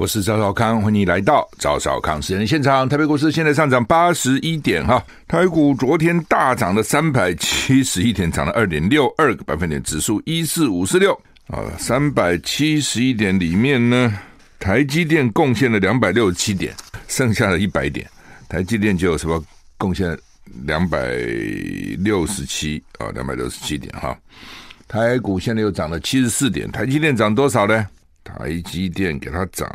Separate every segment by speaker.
Speaker 1: 我是赵少康，欢迎你来到赵少康时间现场。台北股市现在上涨八十一点哈，台股昨天大涨了三百七十一点，涨了二点六二个百分点，指数一四五四六啊，三百七十一点里面呢，台积电贡献了两百六十七点，剩下的一百点，台积电就什么贡献两百六十七啊，两百六十七点哈，台股现在又涨了七十四点，台积电涨多少呢？台积电给它涨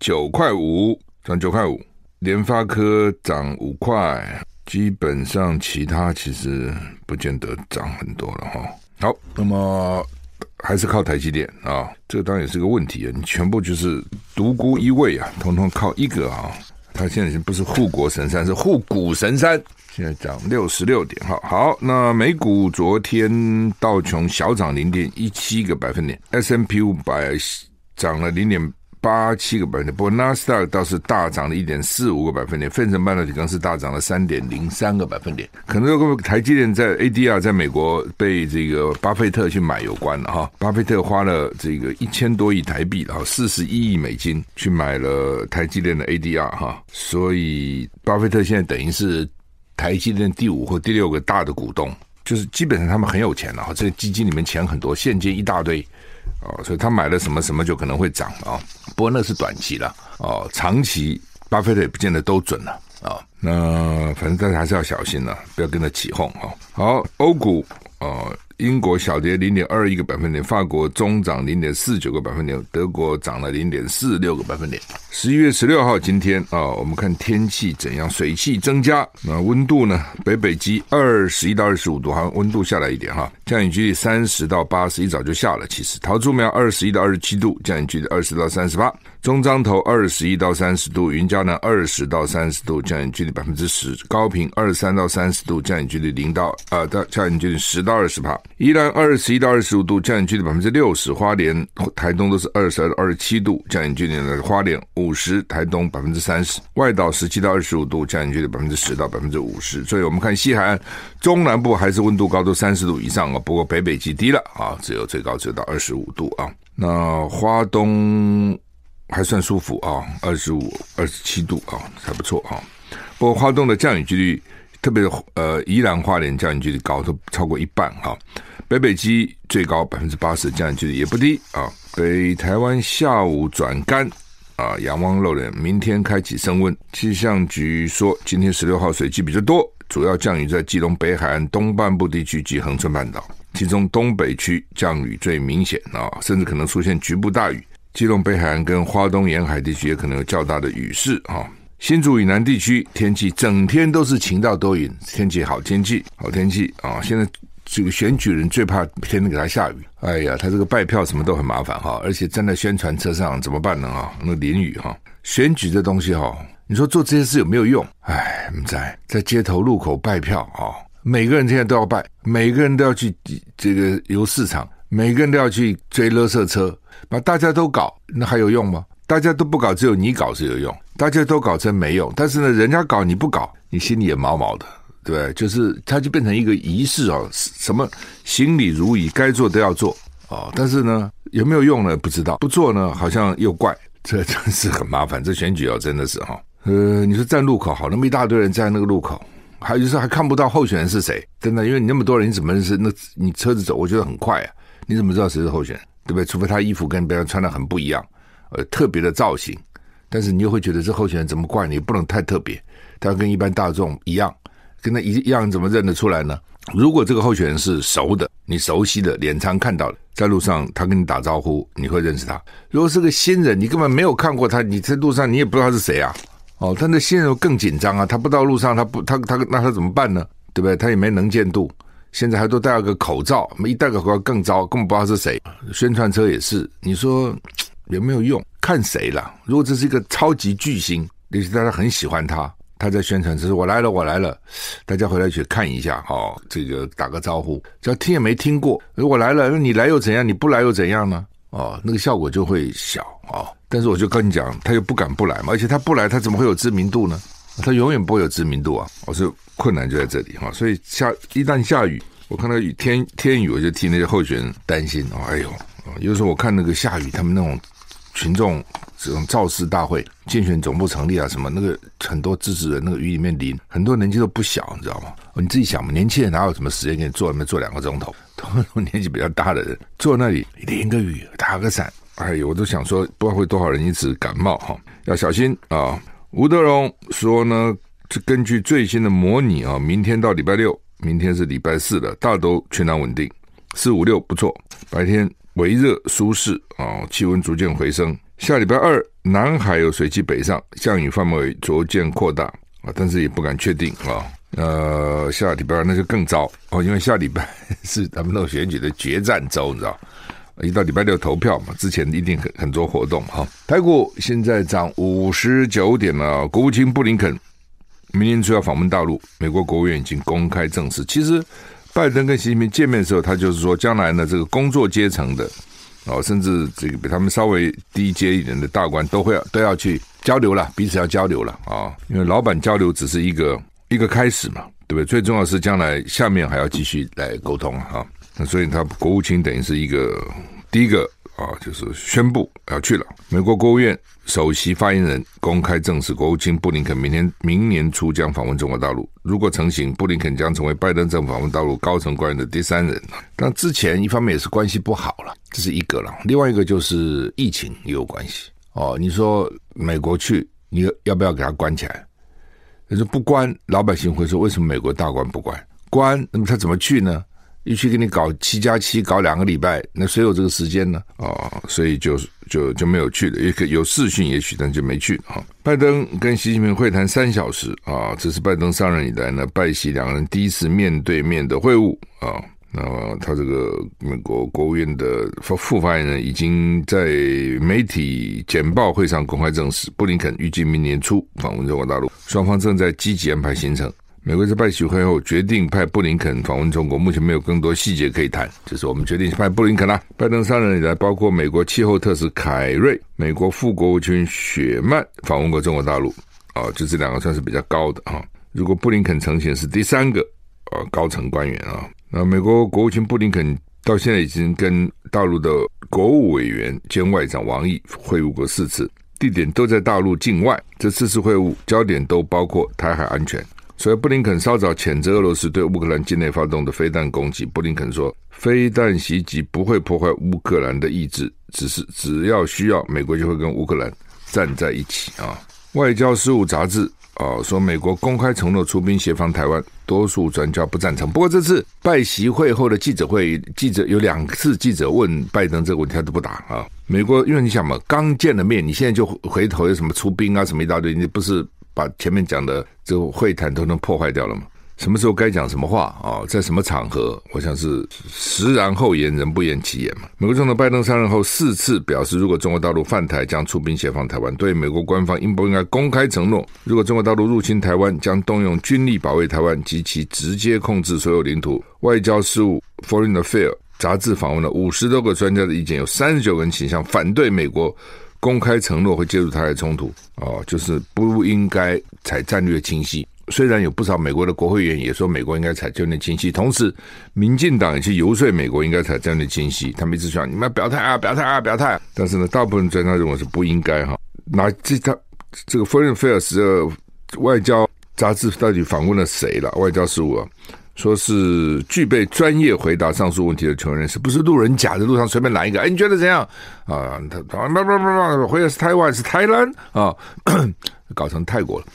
Speaker 1: 九块五，涨九块五。联发科涨五块，基本上其他其实不见得涨很多了哈。好，那么还是靠台积电啊，这个当然也是个问题啊。你全部就是独孤一味啊，统统靠一个啊。它现在已经不是护国神山，是护股神山。现在涨六十六点，好好。那美股昨天道琼小涨零点一七个百分点，S M P 五百。涨了零点八七个百分点，不过纳斯达克倒是大涨了一点四五个百分点，费城半导体更是大涨了三点零三个百分点。可能跟台积电在 ADR 在美国被这个巴菲特去买有关了哈。巴菲特花了这个一千多亿台币，然后四十一亿美金去买了台积电的 ADR 哈，所以巴菲特现在等于是台积电第五或第六个大的股东，就是基本上他们很有钱了哈，这个基金里面钱很多，现金一大堆。哦，所以他买了什么什么就可能会涨啊，不过那是短期了哦，长期巴菲特也不见得都准了啊。那反正大家还是要小心了，不要跟着起哄哈。好，欧股哦。英国小跌零点二一个百分点，法国中涨零点四九个百分点，德国涨了零点四六个百分点。十一月十六号今天啊，我们看天气怎样？水汽增加，那温度呢？北北极二十一到二十五度，好像温度下来一点哈。降雨几率三十到八十，一早就下了。其实桃竹苗二十一到二十七度，降雨几率二十到三十八。中彰投二十一到三十度，云嘉南二十到三十度，降雨几率百分之十。高屏二十三到三十度，降雨几率零到呃，到降雨几率十到二十帕。宜兰二十一到二十五度，降雨几率百分之六十；花莲、台东都是二十二到二十七度，降雨几率呢，花莲五十，台东百分之三十；外岛十七到二十五度，降雨几率百分之十到百分之五十。所以我们看西海岸、中南部还是温度高，都三十度以上啊。不过北北基低了啊，只有最高只有到二十五度啊。那花东还算舒服啊，二十五、二十七度啊，还不错啊。不过花东的降雨几率。特别是呃，宜兰花莲降雨几率高，都超过一半哈。北北基最高百分之八十，降雨几率也不低啊。北台湾下午转干啊，阳光露脸，明天开启升温。气象局说，今天十六号水气比较多，主要降雨在基隆北海岸东半部地区及恒春半岛，其中东北区降雨最明显啊，甚至可能出现局部大雨。基隆北海岸跟花东沿海地区也可能有较大的雨势啊。新竹以南地区天气整天都是晴到多云，天气好，天气好天气啊！现在这个选举人最怕天天给他下雨，哎呀，他这个拜票什么都很麻烦哈，而且站在宣传车上怎么办呢？啊，那淋雨哈，选举这东西哈，你说做这些事有没有用？哎，你在在街头路口拜票啊，每个人现在都要拜，每个人都要去这个游市场，每个人都要去追垃圾车，把大家都搞，那还有用吗？大家都不搞，只有你搞是有用。大家都搞真没用，但是呢，人家搞你不搞，你心里也毛毛的，对？就是它就变成一个仪式哦，什么行礼如仪，该做都要做哦。但是呢，有没有用呢？不知道。不做呢，好像又怪，这真是很麻烦。这选举哦，真的是哈。呃，你说站路口好，那么一大堆人站那个路口，还有就是还看不到候选人是谁，真的，因为你那么多人，你怎么认识？那你车子走，我觉得很快啊，你怎么知道谁是候选人？对不对？除非他衣服跟别人穿的很不一样。呃，特别的造型，但是你又会觉得这候选人怎么怪你？不能太特别，他跟一般大众一样，跟他一一样，怎么认得出来呢？如果这个候选人是熟的，你熟悉的，脸常看到的，在路上他跟你打招呼，你会认识他。如果是个新人，你根本没有看过他，你在路上你也不知道他是谁啊。哦，但那新人更紧张啊，他不到路上，他不，他他那他怎么办呢？对不对？他也没能见度，现在还都戴了个口罩，一戴个口罩更糟，根本不知道是谁。宣传车也是，你说。有没有用？看谁了。如果这是一个超级巨星，也许大家很喜欢他，他在宣传，就是我来了，我来了，大家回来去看一下，哦，这个打个招呼，只要听也没听过，如果来了，那你来又怎样？你不来又怎样呢？哦，那个效果就会小、哦。但是我就跟你讲，他又不敢不来嘛，而且他不来，他怎么会有知名度呢？他永远不会有知名度啊！我说困难就在这里哈，所以下一旦下雨，我看到雨天天雨，我就替那些候选人担心哦。哎呦，有时候我看那个下雨，他们那种群众这种造势大会、竞选总部成立啊什么，那个很多支持人那个雨里面淋，很多年纪都不小，你知道吗？你自己想嘛，年轻人哪有什么时间给你坐那边坐两个钟头？都年纪比较大的人坐那里淋个雨、打个伞，哎呦，我都想说，不知道会多少人因此感冒哈，要小心啊！吴德荣说呢，这根据最新的模拟啊，明天到礼拜六，明天是礼拜四了，大都全台稳定，四五六不错，白天微热舒适啊，气温逐渐回升。下礼拜二，南海有水汽北上，降雨范围逐渐扩大啊，但是也不敢确定啊。呃，下礼拜二那就更糟哦，因为下礼拜 是他们那选举的决战周，你知道。一到礼拜六投票嘛，之前一定很很多活动哈。台股现在涨五十九点了。国务卿布林肯明年初要访问大陆，美国国务院已经公开证实。其实拜登跟习近平见面的时候，他就是说，将来呢，这个工作阶层的哦，甚至这个比他们稍微低阶一点的大官，都会要都要去交流了，彼此要交流了啊。因为老板交流只是一个一个开始嘛，对不对？最重要是将来下面还要继续来沟通哈。那所以他国务卿等于是一个第一个啊，就是宣布要去了。美国国务院首席发言人公开证实，国务卿布林肯明年明年初将访问中国大陆。如果成行，布林肯将成为拜登政府访问大陆高层官员的第三人。但之前一方面也是关系不好了，这是一个了。另外一个就是疫情也有关系哦。你说美国去，你要不要给他关起来？可是不关，老百姓会说，为什么美国大官不关？关，那么他怎么去呢？一去给你搞七加七，搞两个礼拜，那谁有这个时间呢？啊、哦，所以就就就没有去了。也可有视讯，也许但就没去哈。拜登跟习近平会谈三小时啊，这是拜登上任以来呢，拜习两个人第一次面对面的会晤啊。那么他这个美国国务院的副副发言人已经在媒体简报会上公开证实，布林肯预计明年初访问中国大陆，双方正在积极安排行程。美国在拜习会后决定派布林肯访问中国，目前没有更多细节可以谈，就是我们决定派布林肯啦。拜登上任以来，包括美国气候特使凯瑞、美国副国务卿雪曼访问过中国大陆，啊，就这两个算是比较高的啊。如果布林肯成行，是第三个啊高层官员啊。那美国国务卿布林肯到现在已经跟大陆的国务委员兼外长王毅会晤过四次，地点都在大陆境外。这四次会晤焦点都包括台海安全。所以，布林肯稍早谴责俄罗斯对乌克兰境内发动的飞弹攻击。布林肯说，飞弹袭击不会破坏乌克兰的意志，只是只要需要，美国就会跟乌克兰站在一起啊。外交事务杂志啊说，美国公开承诺出兵协防台湾，多数专家不赞成。不过，这次拜习会后的记者会，记者有两次记者问拜登这个问题，他都不答啊。美国，因为你想嘛，刚见了面，你现在就回头有什么出兵啊，什么一大堆，你不是？把前面讲的这个会谈都能破坏掉了吗？什么时候该讲什么话啊？在什么场合？我想是时然后言，人不言其言嘛。美国总统拜登上任后四次表示，如果中国大陆犯台，将出兵协防台湾。对美国官方应不应该公开承诺，如果中国大陆入侵台湾，将动用军力保卫台湾及其直接控制所有领土？外交事务 Foreign Affairs 杂志访问了五十多个专家的意见，有三十九个人倾向反对美国。公开承诺会介入台海冲突，哦，就是不应该采战略清晰。虽然有不少美国的国会议员也说美国应该采战略清晰，同时民进党也去游说美国应该采战略清晰。他们一直说你们要表态啊，表态啊，表态。但是呢，大部分专家认为是不应该哈。那这他这个 Foreign Affairs 的外交杂志到底访问了谁了？外交事务。说是具备专业回答上述问题的球员人士，不是路人甲，在路上随便拦一个。哎，你觉得怎样啊？他他不不不不，或者是台湾是台湾啊，搞成泰国了，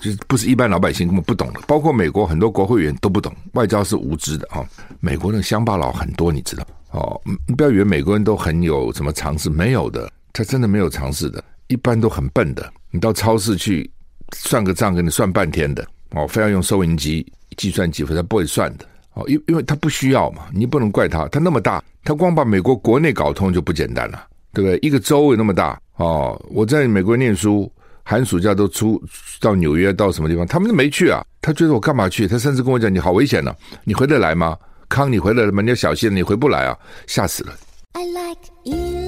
Speaker 1: 就是不是一般老百姓根本不懂的，包括美国很多国会议员都不懂，外交是无知的啊。美国的乡巴佬很多，你知道哦？你不要以为美国人都很有什么常识，没有的，他真的没有常识的，一般都很笨的。你到超市去算个账，给你算半天的哦，非要用收银机。计算机他不会算的哦，因因为他不需要嘛，你不能怪他，他那么大，他光把美国国内搞通就不简单了。对不对？一个州有那么大哦。我在美国念书，寒暑假都出到纽约，到什么地方，他们都没去啊。他觉得我干嘛去？他甚至跟我讲：“你好危险呢、你回得来吗？康，你回来了吗？你要小心，你回不来啊，吓死了。” I like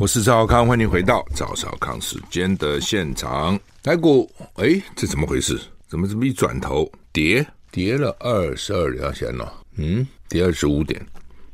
Speaker 1: 我是赵少康，欢迎回到赵少康时间的现场。台股，哎，这怎么回事？怎么这么一转头跌跌了二十二条线了？嗯，跌二十五点。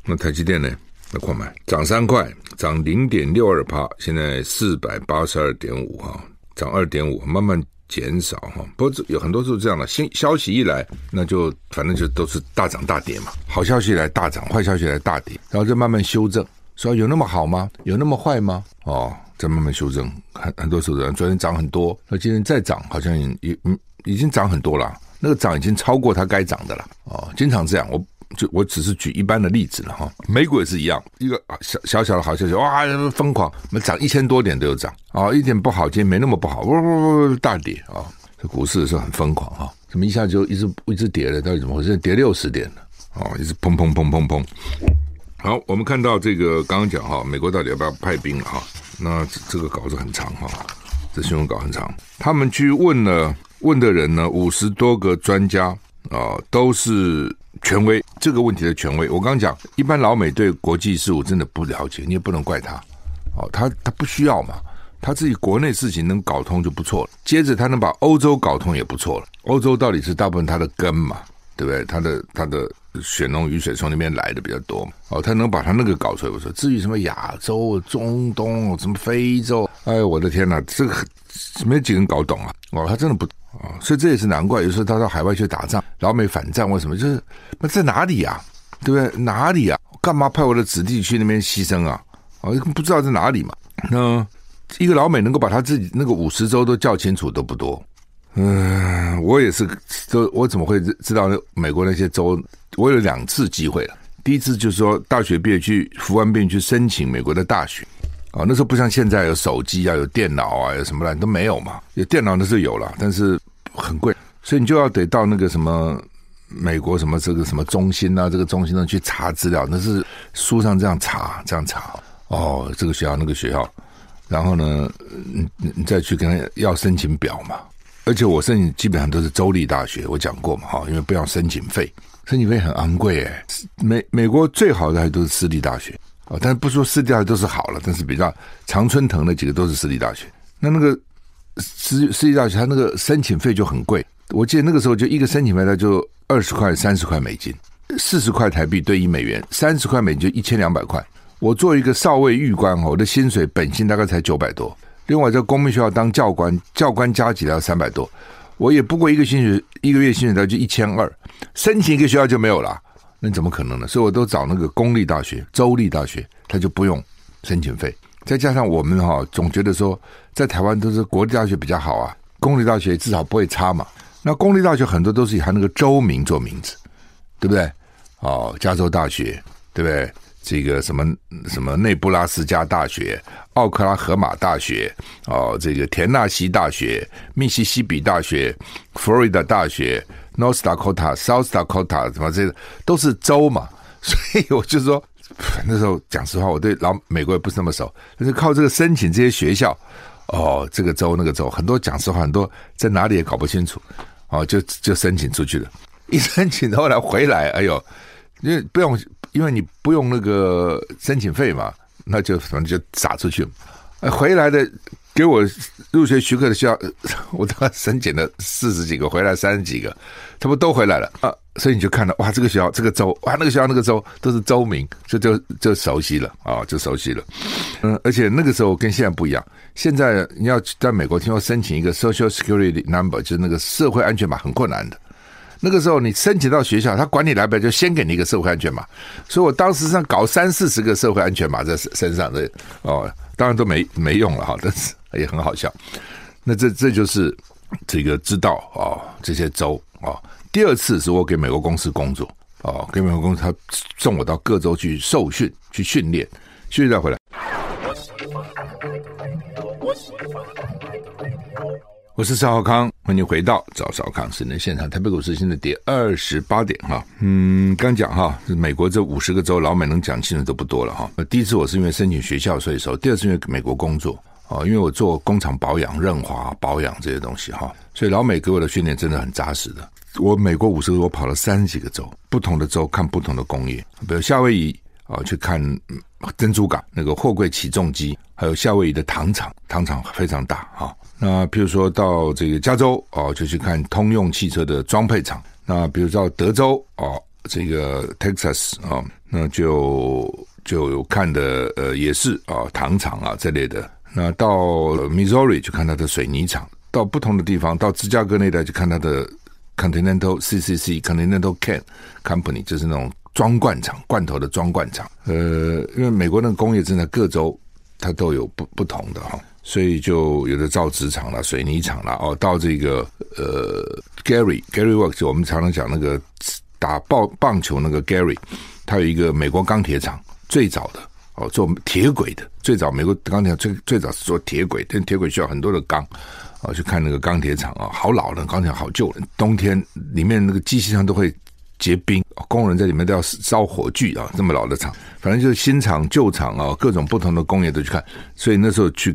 Speaker 1: 那台积电呢？那快买，涨三块，涨零点六二趴，现在四百八十二点五哈，涨二点五，慢慢减少哈。不过有很多都是这样的，新消息一来，那就反正就都是大涨大跌嘛。好消息来大涨，坏消息来大跌，然后就慢慢修正。说有那么好吗？有那么坏吗？哦，再慢慢修正，很很多时候，昨天涨很多，那今天再涨，好像也也嗯，已经涨很多了。那个涨已经超过它该涨的了。哦，经常这样，我就我只是举一般的例子了哈。美股也是一样，一个小小小的好消息，哇，疯狂，那涨一千多点都有涨啊，一点不好，今天没那么不好，呜呜呜大跌啊。这股市是很疯狂哈，怎么一下就一直一直跌了？到底怎么回事？跌六十点了，哦，一直砰砰砰砰砰。好，我们看到这个刚刚讲哈，美国到底要不要派兵了哈？那这个稿子很长哈，这新闻稿很长。他们去问了问的人呢，五十多个专家啊，都是权威。这个问题的权威，我刚刚讲，一般老美对国际事务真的不了解，你也不能怪他。哦，他他不需要嘛，他自己国内事情能搞通就不错了。接着他能把欧洲搞通也不错了。欧洲到底是大部分他的根嘛，对不对？他的他的。血浓于水从那边来的比较多哦，他能把他那个搞出来我说。至于什么亚洲、中东、什么非洲，哎，我的天哪，这个没几个人搞懂啊！哦，他真的不啊，所以这也是难怪。有时候他到海外去打仗，老美反战，为什么？就是那在哪里呀？对不对？哪里呀？干嘛派我的子弟去那边牺牲啊？哦，不知道在哪里嘛。那一个老美能够把他自己那个五十州都叫清楚都不多。嗯，我也是，都我怎么会知道美国那些州？我有两次机会了。第一次就是说大学毕业去服完兵去申请美国的大学啊，那时候不像现在有手机啊、有电脑啊、有什么的都没有嘛。有电脑那是有了，但是很贵，所以你就要得到那个什么美国什么这个什么中心啊，这个中心呢去查资料，那是书上这样查这样查哦，这个学校那个学校，然后呢，你你再去跟他要申请表嘛。而且我申请基本上都是州立大学，我讲过嘛哈，因为不要申请费。申请费很昂贵诶，美美国最好的还都是私立大学啊，但是不说私立大学都是好了，但是比较常春藤那几个都是私立大学。那那个私私立大学，它那个申请费就很贵。我记得那个时候就一个申请费，它就二十块、三十块美金，四十块台币兑一美元，三十块美金就一千两百块。我做一个少尉尉官哦，我的薪水本薪大概才九百多，另外在公立学校当教官，教官加起来要三百多。我也不过一个薪水，一个月薪水才就一千二，申请一个学校就没有了，那怎么可能呢？所以我都找那个公立大学、州立大学，他就不用申请费。再加上我们哈，总觉得说在台湾都是国立大学比较好啊，公立大学至少不会差嘛。那公立大学很多都是以他那个州名做名字，对不对？哦，加州大学，对不对？这个什么什么内布拉斯加大学、奥克拉荷马大学、哦，这个田纳西大学、密西西比大学、佛罗里达大学、North Dakota、South Dakota，什么这个都是州嘛，所以我就说那时候讲实话，我对老美国也不是那么熟，但是靠这个申请这些学校，哦，这个州那个州，很多讲实话，很多在哪里也搞不清楚，哦，就就申请出去了，一申请后来回来，哎呦，因为不用。因为你不用那个申请费嘛，那就反正就撒出去。回来的给我入学许可的学校，我大概申请了四十几个，回来三十几个，他们都回来了啊。所以你就看到哇，这个学校这个州，哇，那个学校那个州都是州名，就就就熟悉了啊，就熟悉了。嗯，而且那个时候跟现在不一样，现在你要在美国听说申请一个 Social Security Number，就是那个社会安全码，很困难的。那个时候你申请到学校，他管你来不来，就先给你一个社会安全码。所以我当时上搞三四十个社会安全码在身上的哦，当然都没没用了哈，但是也很好笑。那这这就是这个知道啊、哦，这些州啊、哦。第二次是我给美国公司工作哦，给美国公司他送我到各州去受训去训练，训练再回来。我是邵浩康，欢迎回到赵少康时间现场。台北股市现在跌二十八点哈，嗯，刚讲哈，美国这五十个州老美能讲清楚都不多了哈。第一次我是因为申请学校所以说，第二次因为美国工作啊，因为我做工厂保养、润滑保养这些东西哈，所以老美给我的训练真的很扎实的。我美国五十个州我跑了三十几个州，不同的州看不同的工业，比如夏威夷。啊，去看珍珠港那个货柜起重机，还有夏威夷的糖厂，糖厂非常大哈。那譬如说到这个加州哦，就去看通用汽车的装配厂。那比如到德州哦，这个 Texas 啊，那就就有看的呃，也是啊糖厂啊这类的。那到 Missouri 去看它的水泥厂，到不同的地方，到芝加哥那带去看它的 Continental CCC Continental Can Company，就是那种。装罐厂，罐头的装罐厂，呃，因为美国那个工业正在各州，它都有不不同的哈，所以就有的造纸厂啦、水泥厂啦，哦，到这个呃，Gary Gary Works，我们常常讲那个打棒棒球那个 Gary，他有一个美国钢铁厂，最早的哦做铁轨的，最早美国钢铁厂最最早是做铁轨，但铁轨需要很多的钢，哦，去看那个钢铁厂啊，好老了，钢铁好旧了，冬天里面那个机器上都会。结冰，工人在里面都要烧火炬啊！这么老的厂，反正就是新厂、旧厂啊，各种不同的工业都去看。所以那时候去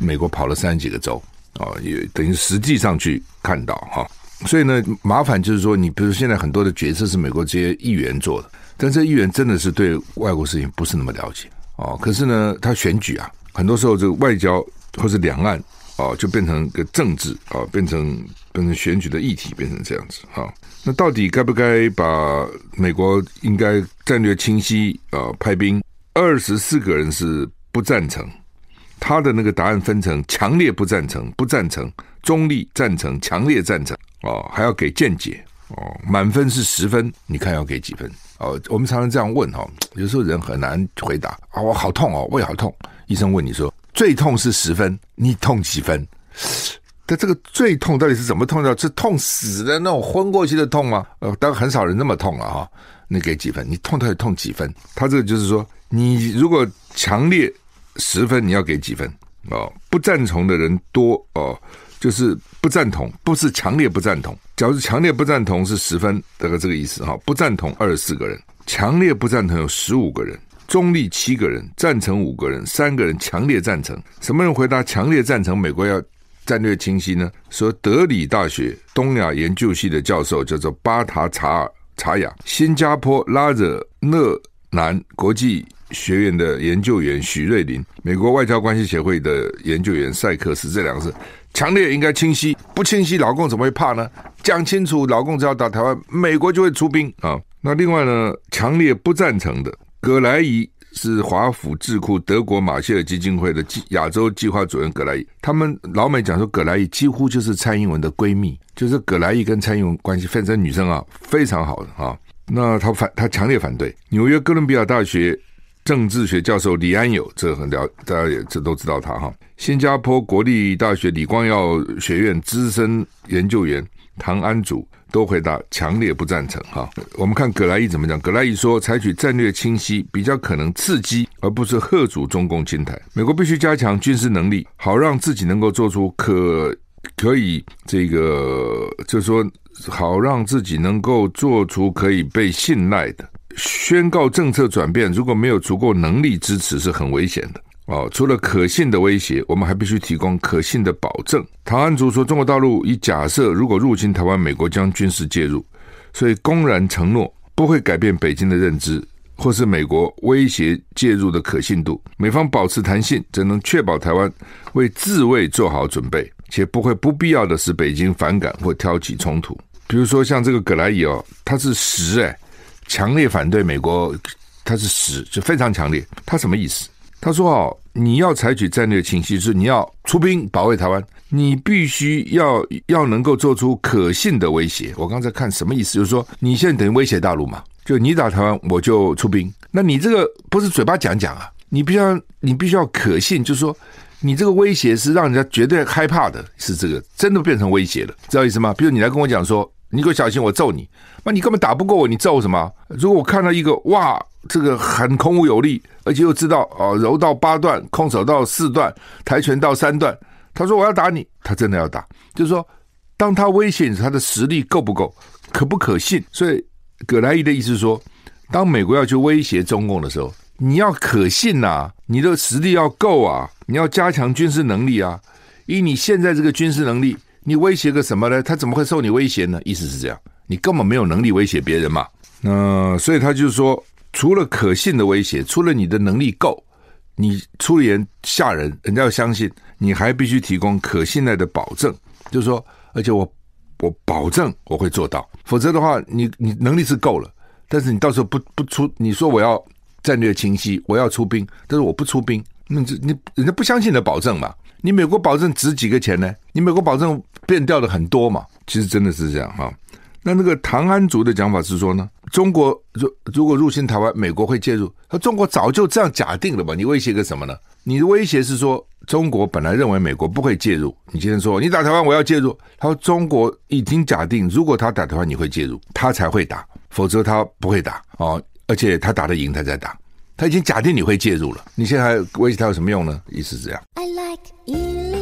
Speaker 1: 美国跑了三十几个州啊，也等于实际上去看到哈。所以呢，麻烦就是说，你比如现在很多的决策是美国这些议员做的，但这议员真的是对外国事情不是那么了解哦。可是呢，他选举啊，很多时候这个外交或是两岸哦，就变成个政治啊，变成变成选举的议题，变成这样子啊。那到底该不该把美国应该战略清晰啊、派兵？二十四个人是不赞成，他的那个答案分成强烈不赞成、不赞成、中立赞成、强烈赞成哦，还要给见解哦，满分是十分，你看要给几分？哦，我们常常这样问哈，有时候人很难回答啊，我好痛哦，胃好痛，医生问你说最痛是十分，你痛几分？但这个最痛到底是怎么痛的？是痛死的那种昏过去的痛吗？呃，当然很少人那么痛了哈。你给几分？你痛到底痛几分？他这个就是说，你如果强烈十分，你要给几分？哦，不赞同的人多哦，就是不赞同，不是强烈不赞同。假如强烈不赞同是十分，大概这个意思哈。不赞同二十四个人，强烈不赞同有十五个人，中立七个人，赞成五个人，三个人强烈赞成。什么人回答强烈赞成？美国要。战略清晰呢？说德里大学东亚研究系的教授叫做巴塔查尔查雅，新加坡拉惹勒南国际学院的研究员许瑞林，美国外交关系协会的研究员赛克斯，这两个是强烈应该清晰，不清晰老共怎么会怕呢？讲清楚，老共只要打台湾，美国就会出兵啊。那另外呢，强烈不赞成的葛莱仪。是华府智库德国马歇尔基金会的亚洲计划主任葛莱伊，他们老美讲说葛莱伊几乎就是蔡英文的闺蜜，就是葛莱伊跟蔡英文关系，非常女生啊，非常好的哈。那他反，他强烈反对。纽约哥伦比亚大学政治学教授李安友，这很了，大家也这都知道他哈。新加坡国立大学李光耀学院资深研究员唐安祖。都回答强烈不赞成哈。我们看葛莱伊怎么讲？葛莱伊说，采取战略清晰比较可能刺激，而不是吓阻中共侵台。美国必须加强军事能力，好让自己能够做出可可以这个，就是说好让自己能够做出可以被信赖的宣告政策转变。如果没有足够能力支持，是很危险的。哦，除了可信的威胁，我们还必须提供可信的保证。唐安竹说，中国大陆已假设，如果入侵台湾，美国将军事介入，所以公然承诺不会改变北京的认知，或是美国威胁介入的可信度。美方保持弹性，则能确保台湾为自卫做好准备，且不会不必要的使北京反感或挑起冲突。比如说，像这个葛莱伊哦，他是实诶，强烈反对美国，他是死就非常强烈。他什么意思？他说：“哦，你要采取战略清晰，就是你要出兵保卫台湾，你必须要要能够做出可信的威胁。我刚才看什么意思？就是说，你现在等于威胁大陆嘛？就你打台湾，我就出兵。那你这个不是嘴巴讲讲啊？你必须要你必须要可信，就是说，你这个威胁是让人家绝对害怕的，是这个真的变成威胁了，知道意思吗？比如你来跟我讲说，你给我小心，我揍你，那你根本打不过我，你揍什么？如果我看到一个哇。”这个很空武有力，而且又知道哦，柔道八段，空手道四段，跆拳道三段，他说我要打你，他真的要打。就是说，当他威胁你，他的实力够不够，可不可信？所以葛莱伊的意思说，当美国要去威胁中共的时候，你要可信呐、你的实力要够啊，你要加强军事能力啊。以你现在这个军事能力，你威胁个什么呢？他怎么会受你威胁呢？意思是这样，你根本没有能力威胁别人嘛。那、所以他就是说，除了可信的威胁，除了你的能力够，你出言吓人，人家要相信，你还必须提供可信赖的保证，就是说，而且我我保证我会做到，否则的话，你你能力是够了，但是你到时候不不出，你说我要战略清晰，我要出兵，但是我不出兵，那这你人家不相信你的保证嘛？你美国保证值几个钱呢？你美国保证变掉的很多嘛？其实真的是这样哈。那那个唐安族的讲法是说呢，中国如如果入侵台湾，美国会介入。他中国早就这样假定了吧？你威胁个什么呢？你的威胁是说中国本来认为美国不会介入。你今天说你打台湾，我要介入。他说中国已经假定，如果他打台湾，你会介入，他才会打，否则他不会打哦。而且他打得赢，他再打。他已经假定你会介入了，你现在还威胁他有什么用呢？意思是这样。I like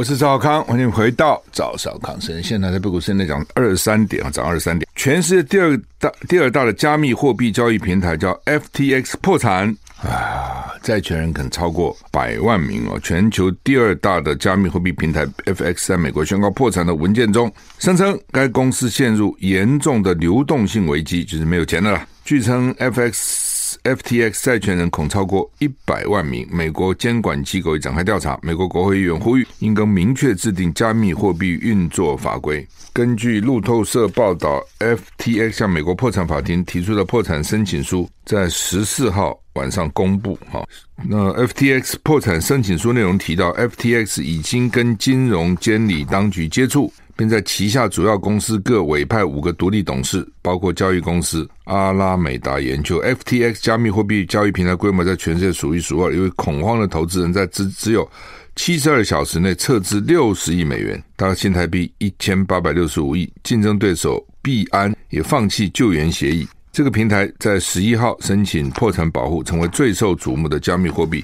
Speaker 1: 我是赵康，欢迎回到赵少康生。现在在美股现在讲二十三点啊，涨二十三点。全世界第二大第二大的加密货币交易平台叫 FTX 破产啊，债权人可能超过百万名哦。全球第二大的加密货币平台 FX 在美国宣告破产的文件中，声称该公司陷入严重的流动性危机，就是没有钱的了。据称，FX。FTX 债权人恐超过一百万名。美国监管机构已展开调查。美国国会议员呼吁，应该明确制定加密货币运作法规。根据路透社报道，FTX 向美国破产法庭提出的破产申请书在十四号晚上公布。哈，那 FTX 破产申请书内容提到，FTX 已经跟金融监理当局接触。并在旗下主要公司各委派五个独立董事，包括交易公司阿拉美达研究。FTX 加密货币交易平台规模在全世界数一数二，因为恐慌的投资人在只只有七十二小时内撤资六十亿美元，大概新台币一千八百六十五亿。竞争对手币安也放弃救援协议。这个平台在十一号申请破产保护，成为最受瞩目的加密货币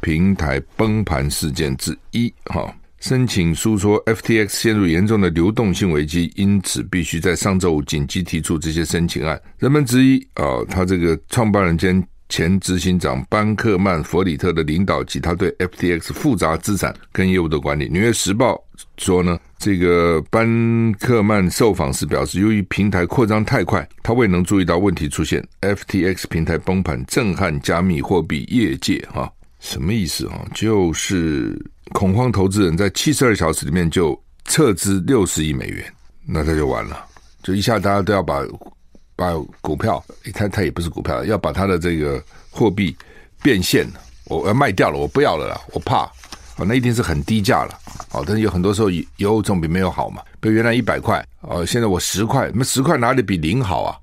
Speaker 1: 平台崩盘事件之一。哈。申请书说，FTX 陷入严重的流动性危机，因此必须在上周五紧急提出这些申请案。人们质疑啊、哦，他这个创办人兼前执行长班克曼弗里特的领导及他对 FTX 复杂资产跟业务的管理。纽约时报说呢，这个班克曼受访时表示，由于平台扩张太快，他未能注意到问题出现。FTX 平台崩盘，震撼加密货币业界，哈。什么意思啊？就是恐慌投资人在七十二小时里面就撤资六十亿美元，那他就完了，就一下大家都要把把股票，他他也不是股票，要把他的这个货币变现，我要卖掉了，我不要了啦，我怕，哦，那一定是很低价了，哦，但是有很多时候有总比没有好嘛，比如原来一百块，哦，现在我十块，那十块哪里比零好啊？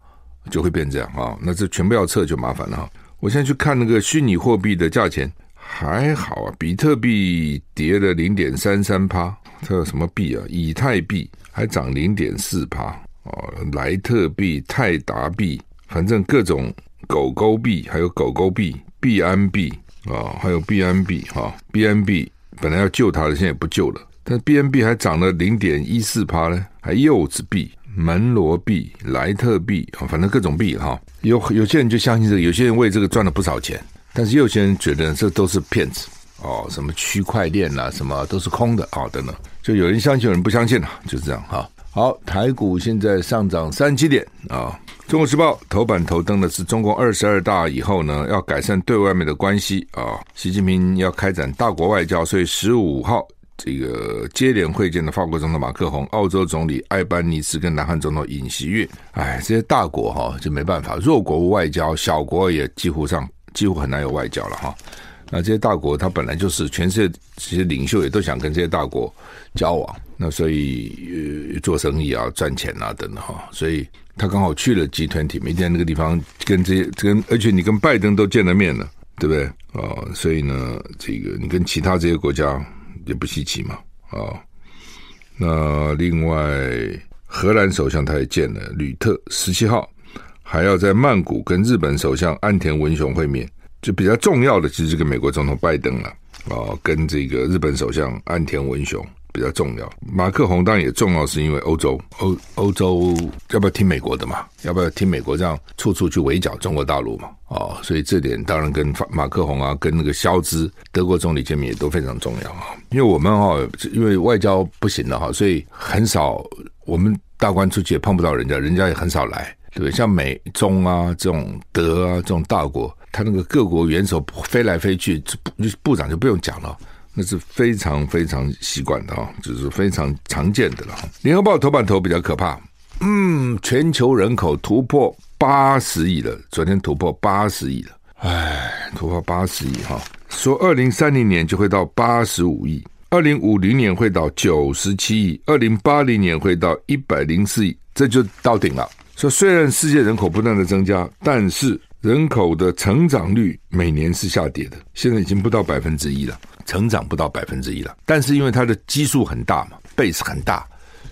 Speaker 1: 就会变这样啊，那这全部要撤就麻烦了哈。我现在去看那个虚拟货币的价钱。还好啊，比特币跌了零点三三趴，它有什么币啊？以太币还涨零点四趴哦，莱特币、泰达币，反正各种狗狗币，还有狗狗币、币安币啊，还有币安币哈，币安币本来要救它的，现在也不救了。但币安币还涨了零点一四趴呢，还柚子币、门罗币、莱特币啊，反正各种币哈。有有些人就相信这个，有些人为这个赚了不少钱。但是有些人觉得这都是骗子哦，什么区块链啊，什么都是空的啊、等等，就有人相信，有人不相信了，就是这样哈。好，台股现在上涨三七点啊。中国时报头版头登的是中共二十二大以后呢，要改善对外面的关系啊、习近平要开展大国外交，所以十五号这个接连会见的法国总统马克宏、澳洲总理艾班尼斯跟南韩总统尹锡悦，哎，这些大国哈、就没办法，弱国外交，小国也几乎上。几乎很难有外交了哈，那这些大国他本来就是全世界这些领袖也都想跟这些大国交往，那所以、呃、做生意啊赚钱啊等等哈，所以他刚好去了集团体，每天那个地方跟这些跟而且你跟拜登都见了面了，对不对啊？所以呢，这个你跟其他这些国家也不稀奇嘛啊。那另外荷兰首相他也见了吕特，十七号。还要在曼谷跟日本首相岸田文雄会面，就比较重要的，其实这个美国总统拜登了啊，跟这个日本首相岸田文雄比较重要。马克宏当然也重要，是因为欧洲欧欧洲要不要听美国的嘛？要不要听美国这样处处去围剿中国大陆嘛？哦，所以这点当然跟马克宏啊，跟那个肖兹德国总理见面也都非常重要啊。因为我们哈，因为外交不行了哈，所以很少我们大官出去也碰不到人家，人家也很少来。对，像美中啊这种德啊这种大国，他那个各国元首飞来飞去，部部长就不用讲了，那是非常非常习惯的啊，就是非常常见的了。联合报头版头比较可怕，嗯，全球人口突破八十亿了，昨天突破八十亿了，哎，突破八十亿哈，说二零三零年就会到八十五亿，二零五零年会到九十七亿，二零八零年会到一百零四亿，这就到顶了。说虽然世界人口不断的增加，但是人口的成长率每年是下跌的，现在已经不到百分之一了，成长不到百分之一了。但是因为它的基数很大嘛，base 很大，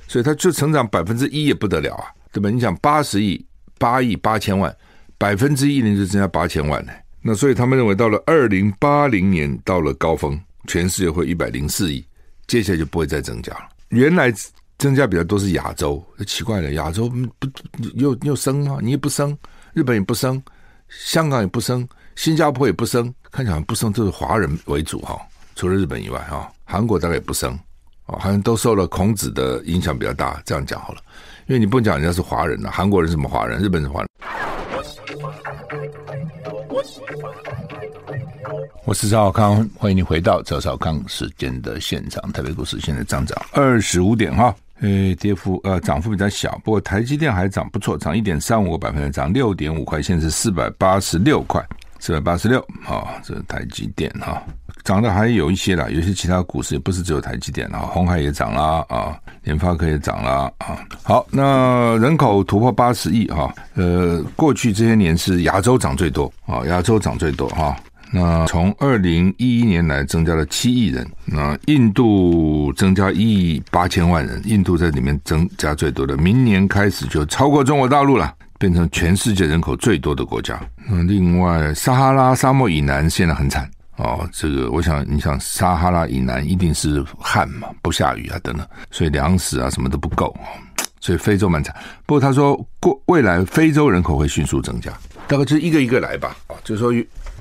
Speaker 1: 所以它就成长百分之一也不得了啊，对吧？你想八十亿、八亿八千万，百分之一年就增加八千万呢。那所以他们认为到了二零八零年到了高峰，全世界会一百零四亿，接下来就不会再增加了。原来。增加比较多是亚洲，奇怪了，亚洲不又又升吗？你也不升，日本也不升，香港也不升，新加坡也不升，看起来不升都是华人为主哈，除了日本以外哈，韩国大概也不升，好像都受了孔子的影响比较大，这样讲好了，因为你不能讲人家是华人了，韩国人什么华人？日本是华人。我是赵小康，欢迎你回到赵少康时间的现场。台北股市现在涨涨二十五点哈。诶，跌幅呃涨幅比较小，不过台积电还涨不错，涨一点三五个百分点，涨六点五块，现在是四百八十六块，四百八十六啊，这是台积电哈，涨的还有一些啦，有些其他股市也不是只有台积电啊，鸿海也涨啦啊，联发科也涨啦啊。好，那人口突破八十亿哈，呃，过去这些年是亚洲涨最多啊，亚洲涨最多哈。那从二零一一年来增加了七亿人，那印度增加一亿八千万人，印度在里面增加最多的，明年开始就超过中国大陆了，变成全世界人口最多的国家。那另外，撒哈拉沙漠以南现在很惨哦，这个我想，你想撒哈拉以南一定是旱嘛，不下雨啊等等，所以粮食啊什么都不够，所以非洲蛮惨。不过他说过未来非洲人口会迅速增加，大概就一个一个来吧，就是说。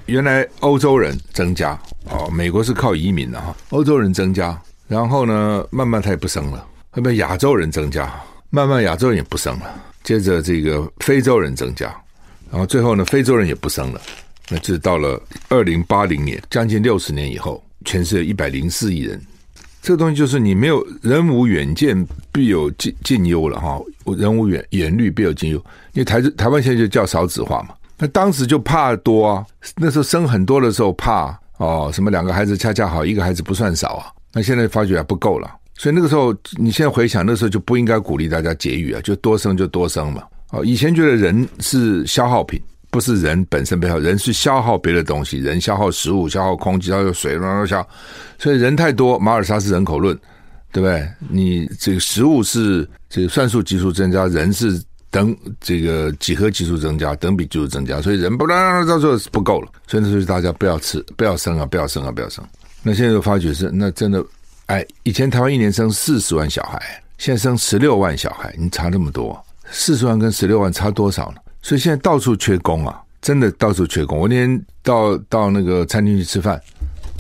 Speaker 1: 原来欧洲人增加哦，美国是靠移民的哈。欧洲人增加，然后呢，慢慢他也不生了。后面亚洲人增加，慢慢亚洲人也不生了。接着这个非洲人增加，然后最后呢，非洲人也不生了。那就到了二零八零年，将近六十年以后，全世界一百零四亿人。这个东西就是你没有人无远见，必有近近忧了哈。人无远远虑，必有近忧。因为台台湾现在就叫少子化嘛。那当时就怕多啊，那时候生很多的时候怕哦，什么两个孩子恰恰好，一个孩子不算少啊。那现在发觉还不够了，所以那个时候你现在回想，那时候就不应该鼓励大家节育啊，就多生就多生嘛。哦，以前觉得人是消耗品，不是人本身被耗，人是消耗别的东西，人消耗食物、消耗空气、消耗水，乱乱消。所以人太多，马尔萨斯人口论，对不对？你这个食物是这个算术级数增加，人是。等这个几何级数增加，等比级数增加，所以人不啦，到时候不够了，所以那时候大家不要吃，不要生啊，不要生啊，不要生。那现在就发觉是，那真的，哎，以前台湾一年生四十万小孩，现在生十六万小孩，你差那么多，四十万跟十六万差多少呢？所以现在到处缺工啊，真的到处缺工。我那天到到那个餐厅去吃饭，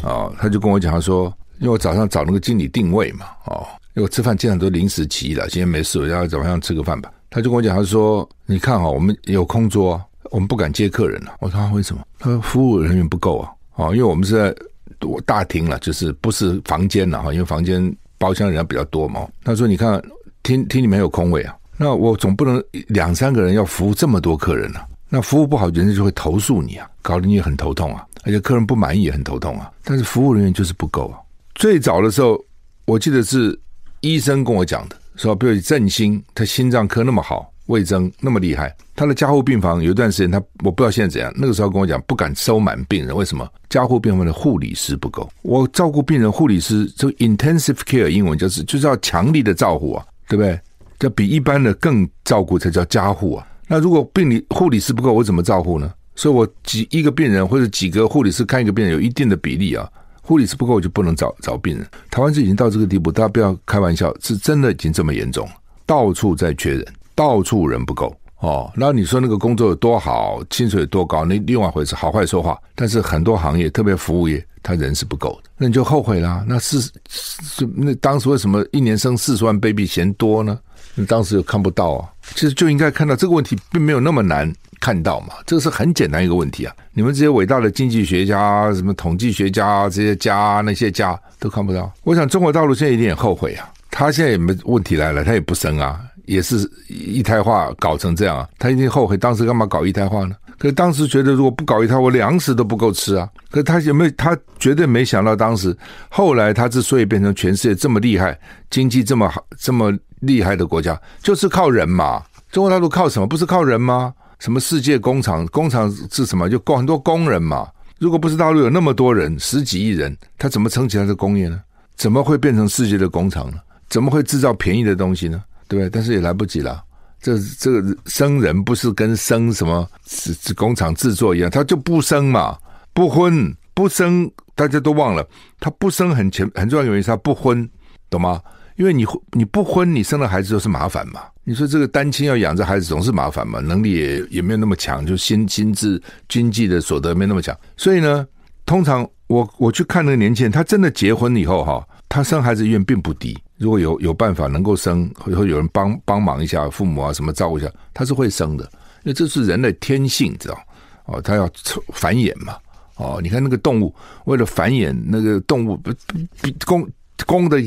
Speaker 1: 哦，他就跟我讲，他说，因为我早上找那个经理定位嘛，哦，因为我吃饭经常都临时起意了，今天没事，我要早上吃个饭吧。他就跟我讲，他说：“你看哈，我们有空桌，我们不敢接客人了。”我说：“为什么？”他说：“服务人员不够啊，啊，因为我们是在大厅了，就是不是房间了哈，因为房间包厢人家比较多嘛。”他说：“你看厅厅里面有空位啊，那我总不能两三个人要服务这么多客人啊，那服务不好，人家就会投诉你啊，搞得你很头痛啊，而且客人不满意也很头痛啊。但是服务人员就是不够啊。最早的时候，我记得是医生跟我讲的。”说，比如振兴，他心脏科那么好，魏征那么厉害，他的加护病房有一段时间，他我不知道现在怎样。那个时候跟我讲，不敢收满病人，为什么？加护病房的护理师不够。我照顾病人，护理师就 intensive care 英文就是就是要强力的照顾啊，对不对？要比一般的更照顾才叫加护啊。那如果病理护理师不够，我怎么照顾呢？所以我几一个病人或者几个护理师看一个病人有一定的比例啊，护理师不够就不能找找病人。台湾是已经到这个地步，大家不要开玩笑，是真的已经这么严重，到处在缺人，到处人不够哦。然后你说那个工作有多好，薪水有多高，那另外一回事，好坏说话。但是很多行业，特别服务业，他人是不够的，那你就后悔啦。那是是那当时为什么一年生四十万 baby 嫌多呢？你当时又看不到啊，其实就应该看到这个问题并没有那么难看到嘛，这个是很简单一个问题啊。你们这些伟大的经济学家、什么统计学家这些家那些家都看不到。我想中国大陆现在一定也后悔啊，他现在也没问题来了，他也不生啊，也是一胎化搞成这样啊，他一定后悔当时干嘛搞一胎化呢？可是当时觉得如果不搞一胎，我粮食都不够吃啊。可是他有没有？他绝对没想到当时后来他之所以变成全世界这么厉害、经济这么好、这么。厉害的国家就是靠人嘛，中国大陆靠什么？不是靠人吗？什么世界工厂？工厂是什么？就够很多工人嘛。如果不是大陆有那么多人，十几亿人，他怎么撑起他的工业呢？怎么会变成世界的工厂呢？怎么会制造便宜的东西呢？对不对？但是也来不及了。这这个生人不是跟生什么工厂制作一样，他就不生嘛，不婚不生，大家都忘了，他不生很前很重要原因是他不婚，懂吗？因为你你不婚，你生了孩子就是麻烦嘛。你说这个单亲要养这孩子总是麻烦嘛，能力也也没有那么强，就薪薪资经济的所得没那么强。所以呢，通常我我去看那个年轻人，他真的结婚以后哈，他生孩子意愿并不低。如果有有办法能够生，或者有人帮帮忙一下，父母啊什么照顾一下，他是会生的。因为这是人的天性，知道？哦，他要繁衍嘛。哦，你看那个动物为了繁衍，那个动物不比公。公的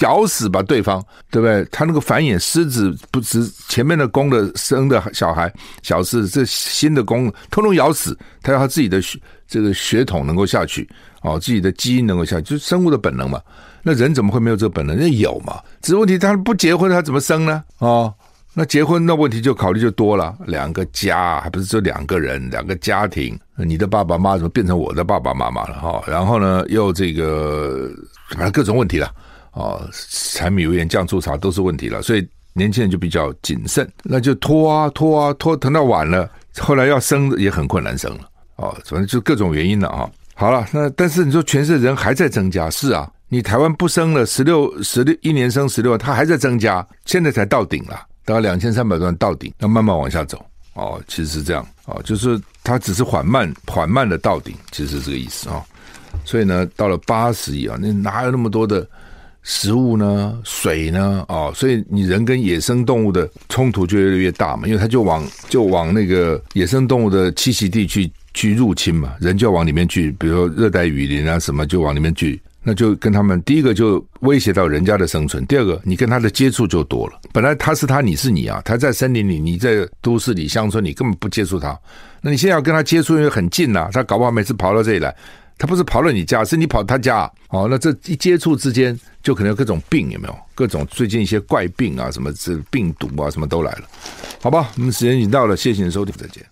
Speaker 1: 咬死吧对方，对不对？他那个繁衍狮子不止前面的公的生的小孩小狮子，这新的公通通咬死，他要他自己的血这个血统能够下去哦，自己的基因能够下去，就是生物的本能嘛。那人怎么会没有这个本能？那有嘛？只是问题他不结婚，他怎么生呢？哦，那结婚那问题就考虑就多了，两个家还不是就两个人，两个家庭，你的爸爸妈妈怎么变成我的爸爸妈妈了？哈，然后呢又这个。反正各种问题了，哦，柴米油盐酱醋茶都是问题了，所以年轻人就比较谨慎，那就拖啊拖啊拖，等到晚了，后来要生也很困难生了，哦，反正就各种原因了啊。好了，那但是你说全世界人还在增加，是啊，你台湾不生了十六十六一年生十六万，它还在增加，现在才到顶了，大概两千三百多万到顶，要慢慢往下走，哦，其实是这样，哦，就是它只是缓慢缓慢的到顶，其实是这个意思啊。所以呢，到了八十亿啊，那哪有那么多的食物呢？水呢？哦，所以你人跟野生动物的冲突就越来越大嘛，因为他就往就往那个野生动物的栖息地去去入侵嘛，人就要往里面去，比如说热带雨林啊什么，就往里面去，那就跟他们第一个就威胁到人家的生存，第二个你跟他的接触就多了。本来他是他，你是你啊，他在森林里，你在都市里乡村，你根本不接触他，那你现在要跟他接触，因为很近呐、他搞不好每次跑到这里来。他不是跑了你家，是你跑他家。哦，那这一接触之间，就可能有各种病，有没有？各种最近一些怪病啊，什么这病毒啊，什么都来了。好吧，我们时间已经到了，谢谢您收听，再见。